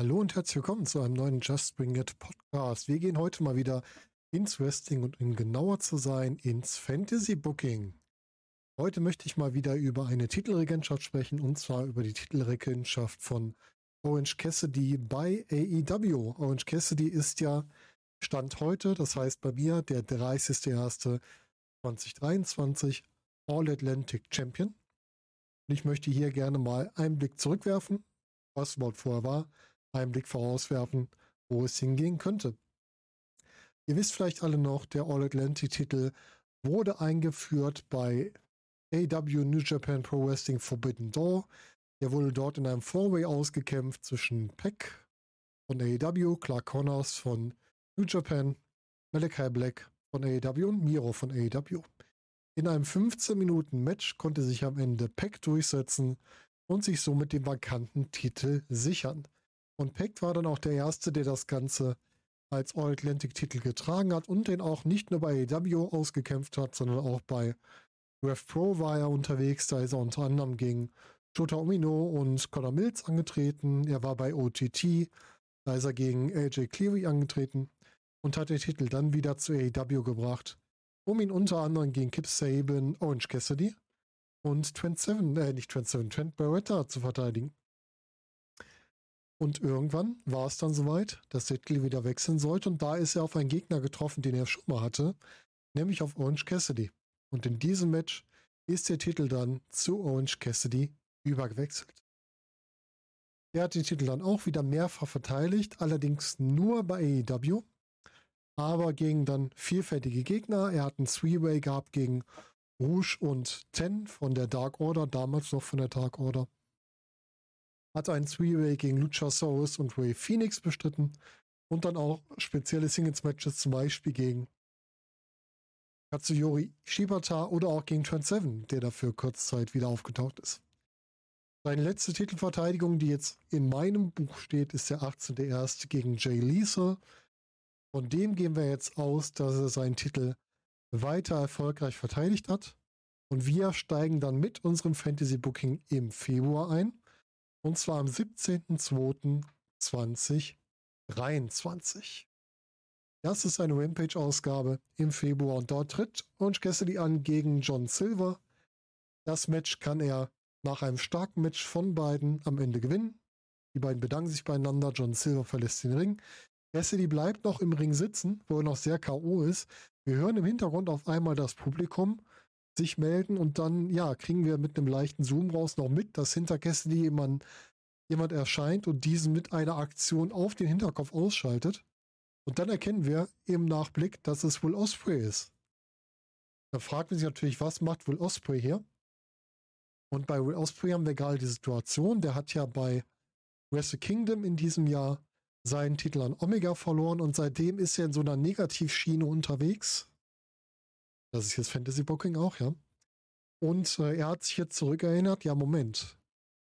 Hallo und herzlich willkommen zu einem neuen Just Bring It Podcast. Wir gehen heute mal wieder ins Wrestling und um genauer zu sein, ins Fantasy Booking. Heute möchte ich mal wieder über eine Titelregentschaft sprechen und zwar über die Titelregentschaft von Orange Cassidy bei AEW. Orange Cassidy ist ja Stand heute, das heißt bei mir der 30.01.2023 All Atlantic Champion. Und ich möchte hier gerne mal einen Blick zurückwerfen, was überhaupt vorher war, einen Blick vorauswerfen, wo es hingehen könnte. Ihr wisst vielleicht alle noch, der All Atlantic Titel wurde eingeführt bei AW New Japan Pro Wrestling Forbidden Door. Der wurde dort in einem Four-Way ausgekämpft zwischen Peck von AEW, Clark Connors von New Japan, Malachi Black von AEW und Miro von AEW. In einem 15-Minuten-Match konnte sich am Ende Peck durchsetzen und sich somit den vakanten Titel sichern. Und Peck war dann auch der Erste, der das Ganze als All-Atlantic-Titel getragen hat und den auch nicht nur bei AEW ausgekämpft hat, sondern auch bei Rev Pro war er unterwegs. Da ist er unter anderem gegen Jota Omino und Conor Mills angetreten. Er war bei OTT. Da ist er gegen AJ Cleary angetreten und hat den Titel dann wieder zu AEW gebracht, um ihn unter anderem gegen Kip Saban, Orange Cassidy und Trent Seven, äh, nicht Trent Seven, Trent Barretta zu verteidigen. Und irgendwann war es dann soweit, dass Titel wieder wechseln sollte und da ist er auf einen Gegner getroffen, den er schon mal hatte, nämlich auf Orange Cassidy. Und in diesem Match ist der Titel dann zu Orange Cassidy übergewechselt. Er hat den Titel dann auch wieder mehrfach verteidigt, allerdings nur bei AEW, aber gegen dann vielfältige Gegner. Er hat einen Three-Way gehabt gegen Rouge und Ten von der Dark Order, damals noch von der Dark Order. Hat einen Three-Way gegen Luchasaurus und Ray Phoenix bestritten und dann auch spezielle Singles-Matches, zum Beispiel gegen Katsuyori Shibata oder auch gegen Trent Seven, der dafür kurzzeit wieder aufgetaucht ist. Seine letzte Titelverteidigung, die jetzt in meinem Buch steht, ist der 18.01. gegen Jay Lisa. Von dem gehen wir jetzt aus, dass er seinen Titel weiter erfolgreich verteidigt hat. Und wir steigen dann mit unserem Fantasy Booking im Februar ein. Und zwar am 17.02.2023. Das ist eine Rampage-Ausgabe im Februar und dort tritt Orange Cassidy an gegen John Silver. Das Match kann er nach einem starken Match von beiden am Ende gewinnen. Die beiden bedanken sich beieinander. John Silver verlässt den Ring. Cassidy bleibt noch im Ring sitzen, wo er noch sehr K.O. ist. Wir hören im Hintergrund auf einmal das Publikum sich melden und dann, ja, kriegen wir mit einem leichten Zoom raus noch mit, dass hinter Cassidy jemand, jemand erscheint und diesen mit einer Aktion auf den Hinterkopf ausschaltet. Und dann erkennen wir im Nachblick, dass es Will Osprey ist. Da fragt man sich natürlich, was macht Will Osprey hier? Und bei Will Osprey haben wir gerade die Situation, der hat ja bei Wrestle Kingdom in diesem Jahr seinen Titel an Omega verloren und seitdem ist er in so einer Negativschiene unterwegs. Das ist jetzt Fantasy Booking auch, ja. Und äh, er hat sich jetzt zurückerinnert, ja, Moment.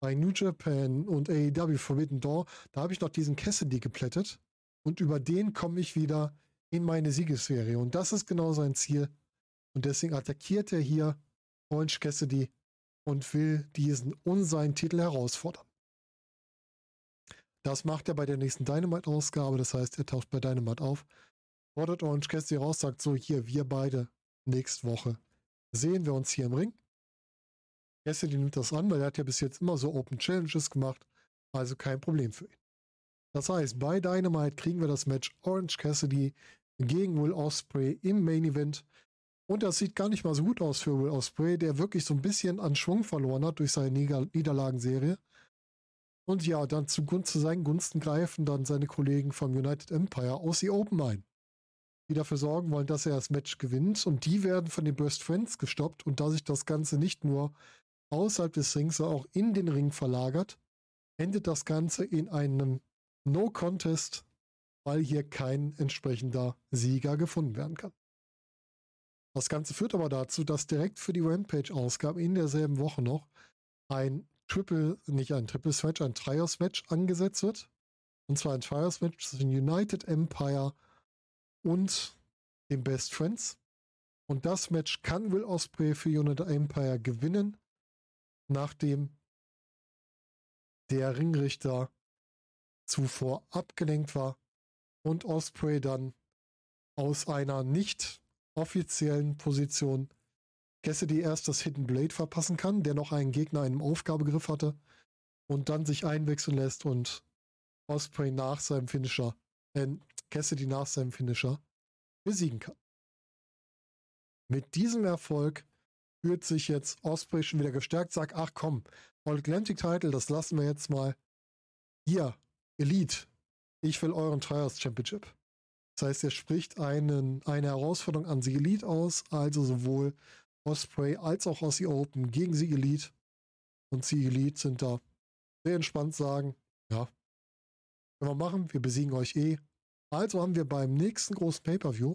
Bei New Japan und AEW Forbidden Door, da habe ich noch diesen Cassidy geplättet und über den komme ich wieder in meine Siegesserie. Und das ist genau sein Ziel. Und deswegen attackiert er hier Orange Cassidy und will diesen und seinen Titel herausfordern. Das macht er bei der nächsten Dynamite-Ausgabe. Das heißt, er taucht bei Dynamite auf, fordert Orange Cassidy raus, sagt so, hier, wir beide nächste Woche sehen wir uns hier im Ring. Cassidy nimmt das an, weil er hat ja bis jetzt immer so Open Challenges gemacht. Also kein Problem für ihn. Das heißt, bei Dynamite kriegen wir das Match Orange Cassidy gegen Will Osprey im Main Event. Und das sieht gar nicht mal so gut aus für Will Osprey, der wirklich so ein bisschen an Schwung verloren hat durch seine Nieder Niederlagenserie. Und ja, dann zu, zu seinen Gunsten greifen dann seine Kollegen vom United Empire aus die Open ein, die dafür sorgen wollen, dass er das Match gewinnt. Und die werden von den Burst Friends gestoppt. Und da sich das Ganze nicht nur außerhalb des Rings, sondern auch in den Ring verlagert, endet das Ganze in einem No Contest, weil hier kein entsprechender Sieger gefunden werden kann. Das Ganze führt aber dazu, dass direkt für die Rampage-Ausgabe in derselben Woche noch ein Triple, nicht ein Triple Match, ein Trios Match angesetzt wird. Und zwar ein Trios Match zwischen United Empire und den Best Friends. Und das Match kann Will Osprey für United Empire gewinnen, nachdem der Ringrichter zuvor abgelenkt war und Osprey dann aus einer nicht offiziellen Position Cassidy erst das Hidden Blade verpassen kann, der noch einen Gegner in einem Aufgabegriff hatte und dann sich einwechseln lässt und Osprey nach seinem Finisher, äh, Cassidy nach seinem Finisher besiegen kann. Mit diesem Erfolg fühlt sich jetzt Osprey schon wieder gestärkt, sagt, ach komm, All Atlantic Title, das lassen wir jetzt mal. Hier, Elite, ich will euren Trials Championship. Das heißt, er spricht einen, eine Herausforderung an sie Elite aus, also sowohl Osprey als auch Aussie Open gegen sie Elite. Und sie Elite sind da sehr entspannt sagen, ja, können wir machen, wir besiegen euch eh. Also haben wir beim nächsten großen Pay-Per-View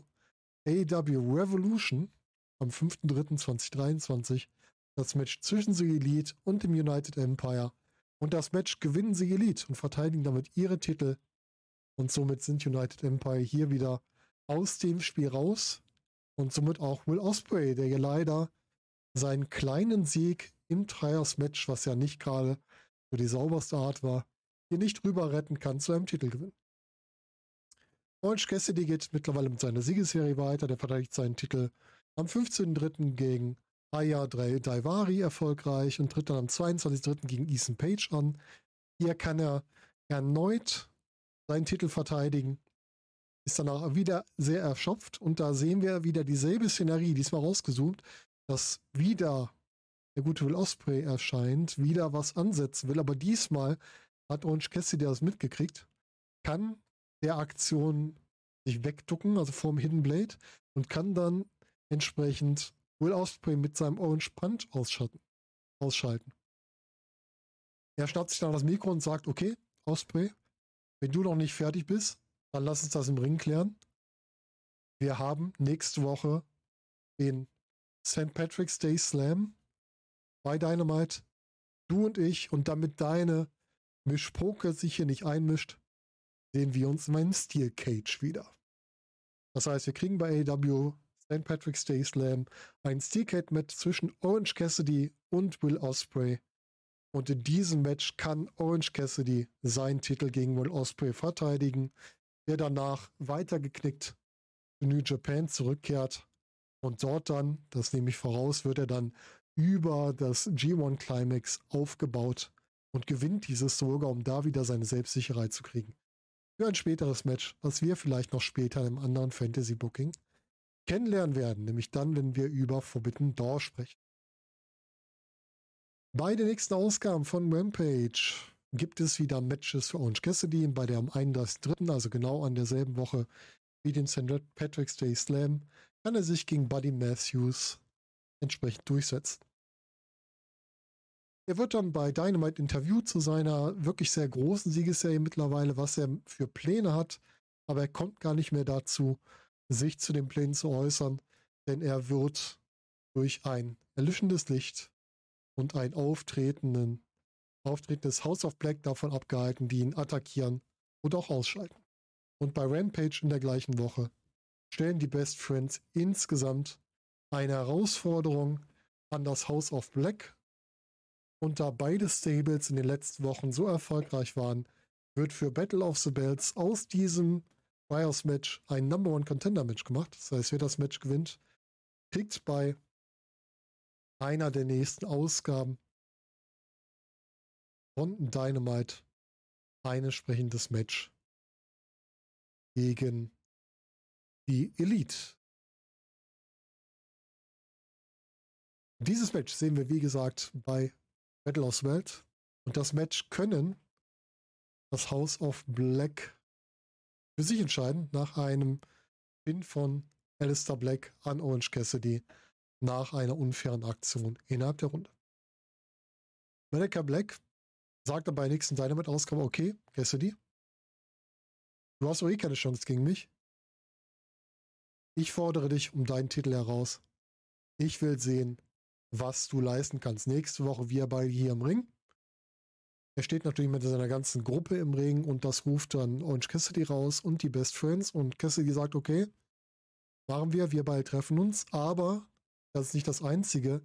AEW Revolution am 5.3.2023 das Match zwischen The Elite und dem United Empire. Und das Match gewinnen The Elite und verteidigen damit ihre Titel. Und somit sind United Empire hier wieder aus dem Spiel raus. Und somit auch Will Osprey, der hier leider seinen kleinen Sieg im Trials-Match, was ja nicht gerade so die sauberste Art war, hier nicht rüber retten kann zu einem Titelgewinn. Orange Cassidy geht mittlerweile mit seiner Siegesserie weiter. Der verteidigt seinen Titel am 15.03. gegen Aya Daivari erfolgreich und tritt dann am 22.03. gegen Ethan Page an. Hier kann er erneut seinen Titel verteidigen, ist danach wieder sehr erschöpft und da sehen wir wieder dieselbe Szenerie, diesmal rausgezoomt, dass wieder der gute Will Osprey erscheint, wieder was ansetzen will, aber diesmal hat Orange Cassidy das mitgekriegt, kann der Aktion sich wegducken, also vorm Hidden Blade, und kann dann entsprechend Will Osprey mit seinem Orange Punch ausschalten. ausschalten. Er schnappt sich dann das Mikro und sagt, okay, Osprey, wenn du noch nicht fertig bist, dann lass uns das im Ring klären. Wir haben nächste Woche den St. Patrick's Day Slam bei Dynamite. Du und ich und damit deine Mischpoker sich hier nicht einmischt, sehen wir uns in meinem Steel Cage wieder. Das heißt, wir kriegen bei AEW St. Patrick's Day Slam ein Steel Cage Match zwischen Orange Cassidy und Will Osprey. Und in diesem Match kann Orange Cassidy seinen Titel gegen Will Osprey verteidigen, der danach weitergeknickt zu New Japan zurückkehrt. Und dort dann, das nehme ich voraus, wird er dann über das G1 Climax aufgebaut und gewinnt dieses sogar, um da wieder seine Selbstsicherheit zu kriegen. Für ein späteres Match, was wir vielleicht noch später im anderen Fantasy Booking kennenlernen werden, nämlich dann, wenn wir über Forbidden Door sprechen. Bei den nächsten Ausgaben von Rampage gibt es wieder Matches für Orange Cassidy bei der am 31.3., also genau an derselben Woche wie den St. Patrick's Day Slam, kann er sich gegen Buddy Matthews entsprechend durchsetzen. Er wird dann bei Dynamite interviewt zu seiner wirklich sehr großen Siegesserie mittlerweile, was er für Pläne hat, aber er kommt gar nicht mehr dazu, sich zu den Plänen zu äußern, denn er wird durch ein erlöschendes Licht und ein auftretenden, auftretendes House of Black davon abgehalten, die ihn attackieren und auch ausschalten. Und bei Rampage in der gleichen Woche stellen die Best Friends insgesamt eine Herausforderung an das House of Black und da beide Stables in den letzten Wochen so erfolgreich waren, wird für Battle of the Bells aus diesem Trials Match ein Number One Contender Match gemacht. Das heißt, wer das Match gewinnt, kriegt bei einer der nächsten Ausgaben von Dynamite ein entsprechendes Match gegen die Elite. Dieses Match sehen wir, wie gesagt, bei Battle of Welt. Und das Match können das House of Black für sich entscheiden nach einem Pin von Alistair Black an Orange Cassidy nach einer unfairen Aktion innerhalb der Runde. Malachi Black sagt dann bei nächsten Dynamite-Ausgabe, okay, Cassidy, du hast doch eh keine Chance gegen mich. Ich fordere dich um deinen Titel heraus. Ich will sehen, was du leisten kannst. Nächste Woche wir beide hier im Ring. Er steht natürlich mit seiner ganzen Gruppe im Ring und das ruft dann Orange Cassidy raus und die Best Friends und Cassidy sagt, okay, machen wir, wir beide treffen uns, aber das ist nicht das Einzige.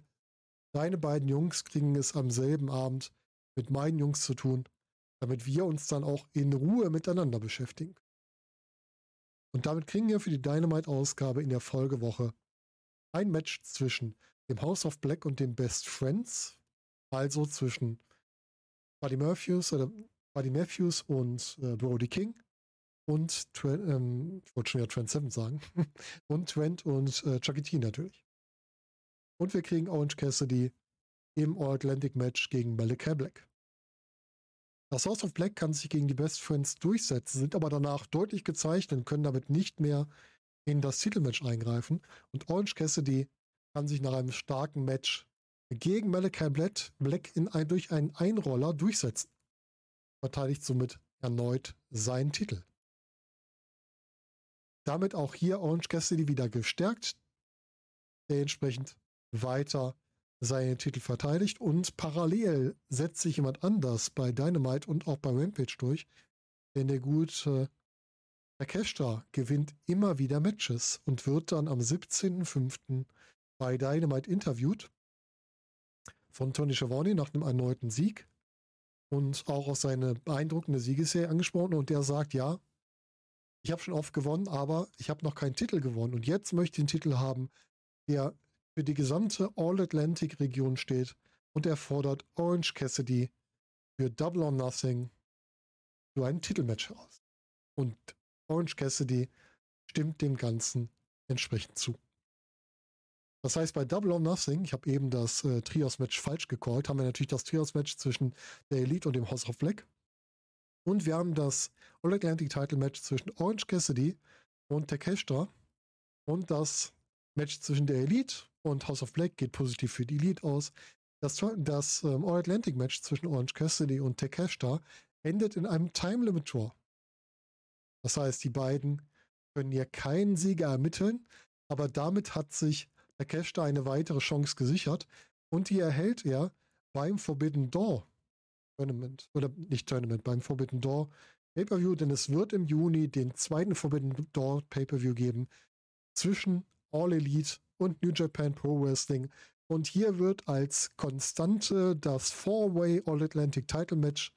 Deine beiden Jungs kriegen es am selben Abend mit meinen Jungs zu tun damit wir uns dann auch in Ruhe miteinander beschäftigen. Und damit kriegen wir für die Dynamite-Ausgabe in der Folgewoche ein Match zwischen dem House of Black und den Best Friends, also zwischen Buddy Matthews oder Buddy Matthews und äh, Brody King und Trent, ähm, ich wollte schon ja Trent Seven sagen und Trent und äh, Chucky T natürlich. Und wir kriegen Orange Cassidy im All-Atlantic Match gegen Malachi Black. Das House of Black kann sich gegen die Best Friends durchsetzen, sind aber danach deutlich gezeichnet und können damit nicht mehr in das Titelmatch eingreifen. Und Orange Cassidy kann sich nach einem starken Match gegen Malachi Black in ein, durch einen Einroller durchsetzen. Verteidigt somit erneut seinen Titel. Damit auch hier Orange Cassidy wieder gestärkt, der entsprechend weiter seinen Titel verteidigt und parallel setzt sich jemand anders bei Dynamite und auch bei Rampage durch, denn der gute Takeshita gewinnt immer wieder Matches und wird dann am 17.05. bei Dynamite interviewt von Tony Schiavone nach einem erneuten Sieg und auch auf seine beeindruckende Siegesserie angesprochen und der sagt, ja, ich habe schon oft gewonnen, aber ich habe noch keinen Titel gewonnen und jetzt möchte ich einen Titel haben, der für die gesamte All-Atlantic-Region steht und er fordert Orange Cassidy für Double or Nothing für ein Titelmatch heraus. Und Orange Cassidy stimmt dem Ganzen entsprechend zu. Das heißt, bei Double or Nothing, ich habe eben das äh, Trios-Match falsch gecallt, haben wir natürlich das Trios-Match zwischen der Elite und dem House of Black. Und wir haben das All-Atlantic-Title-Match zwischen Orange Cassidy und Takeshita. Und das Match zwischen der Elite und House of Black geht positiv für die Elite aus. Das, das ähm, All-Atlantic-Match zwischen Orange Cassidy und Takeshita endet in einem Time-Limit-Draw. Das heißt, die beiden können hier keinen Sieger ermitteln, aber damit hat sich Takeshita eine weitere Chance gesichert und die erhält er beim Forbidden Door Tournament. Oder nicht Tournament, beim Forbidden Door Pay-Per-View, denn es wird im Juni den zweiten Forbidden Door Pay-Per-View geben zwischen All Elite und New Japan Pro Wrestling. Und hier wird als Konstante das Four-Way All-Atlantic Title Match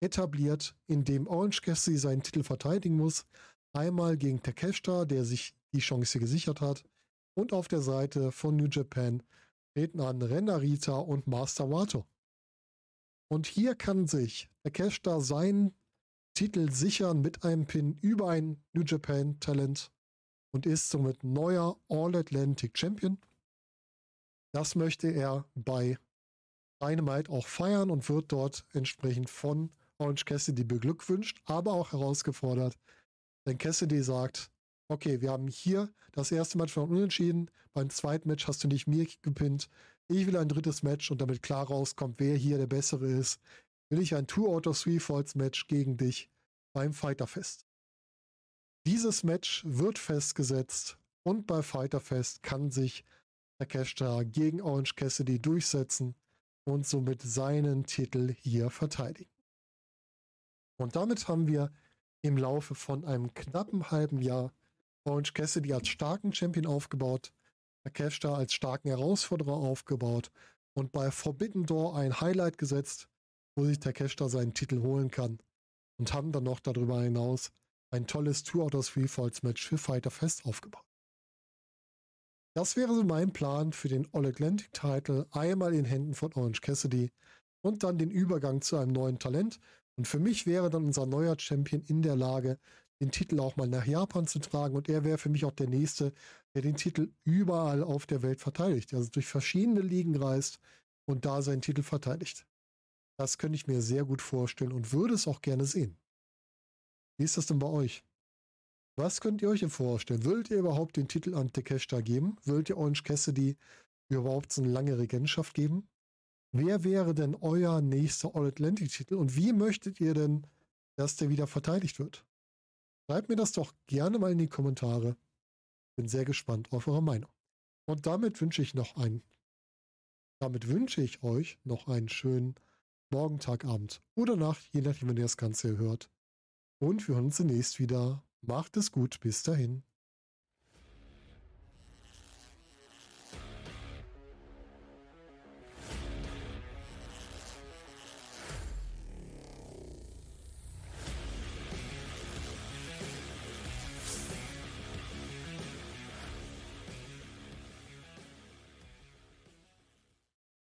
etabliert, in dem Orange Cassidy seinen Titel verteidigen muss. Einmal gegen Takeshita, der sich die Chance gesichert hat. Und auf der Seite von New Japan treten an Renarita und Master Wato. Und hier kann sich Takeshita seinen Titel sichern mit einem Pin über ein New Japan Talent und ist somit neuer All-Atlantic Champion. Das möchte er bei Dynamite auch feiern und wird dort entsprechend von Orange Cassidy beglückwünscht, aber auch herausgefordert. Denn Cassidy sagt, okay, wir haben hier das erste Match von unentschieden, beim zweiten Match hast du nicht mir gepinnt, ich will ein drittes Match und damit klar rauskommt, wer hier der Bessere ist, will ich ein Two out of Three Falls Match gegen dich beim Fighterfest. Dieses Match wird festgesetzt und bei Fighterfest kann sich Takeshita gegen Orange Cassidy durchsetzen und somit seinen Titel hier verteidigen. Und damit haben wir im Laufe von einem knappen halben Jahr Orange Cassidy als starken Champion aufgebaut, Takeshita als starken Herausforderer aufgebaut und bei Forbidden Door ein Highlight gesetzt, wo sich Takeshita seinen Titel holen kann und haben dann noch darüber hinaus ein tolles Two out of Three Falls Match für Fighter Fest aufgebaut. Das wäre so mein Plan für den All-Atlantic Title, einmal in Händen von Orange Cassidy und dann den Übergang zu einem neuen Talent. Und für mich wäre dann unser neuer Champion in der Lage, den Titel auch mal nach Japan zu tragen und er wäre für mich auch der Nächste, der den Titel überall auf der Welt verteidigt, also durch verschiedene Ligen reist und da seinen Titel verteidigt. Das könnte ich mir sehr gut vorstellen und würde es auch gerne sehen. Wie ist das denn bei euch? Was könnt ihr euch denn vorstellen? Wollt ihr überhaupt den Titel an Takeshita geben? Wollt ihr Orange Cassidy überhaupt so eine lange Regentschaft geben? Wer wäre denn euer nächster All-Atlantic-Titel und wie möchtet ihr denn, dass der wieder verteidigt wird? Schreibt mir das doch gerne mal in die Kommentare. Bin sehr gespannt auf eure Meinung. Und damit wünsche ich noch einen, damit wünsche ich euch noch einen schönen Morgen, Tag, Abend oder Nacht, je nachdem, wenn ihr das Ganze hört. Und wir hören uns zunächst wieder. Macht es gut, bis dahin.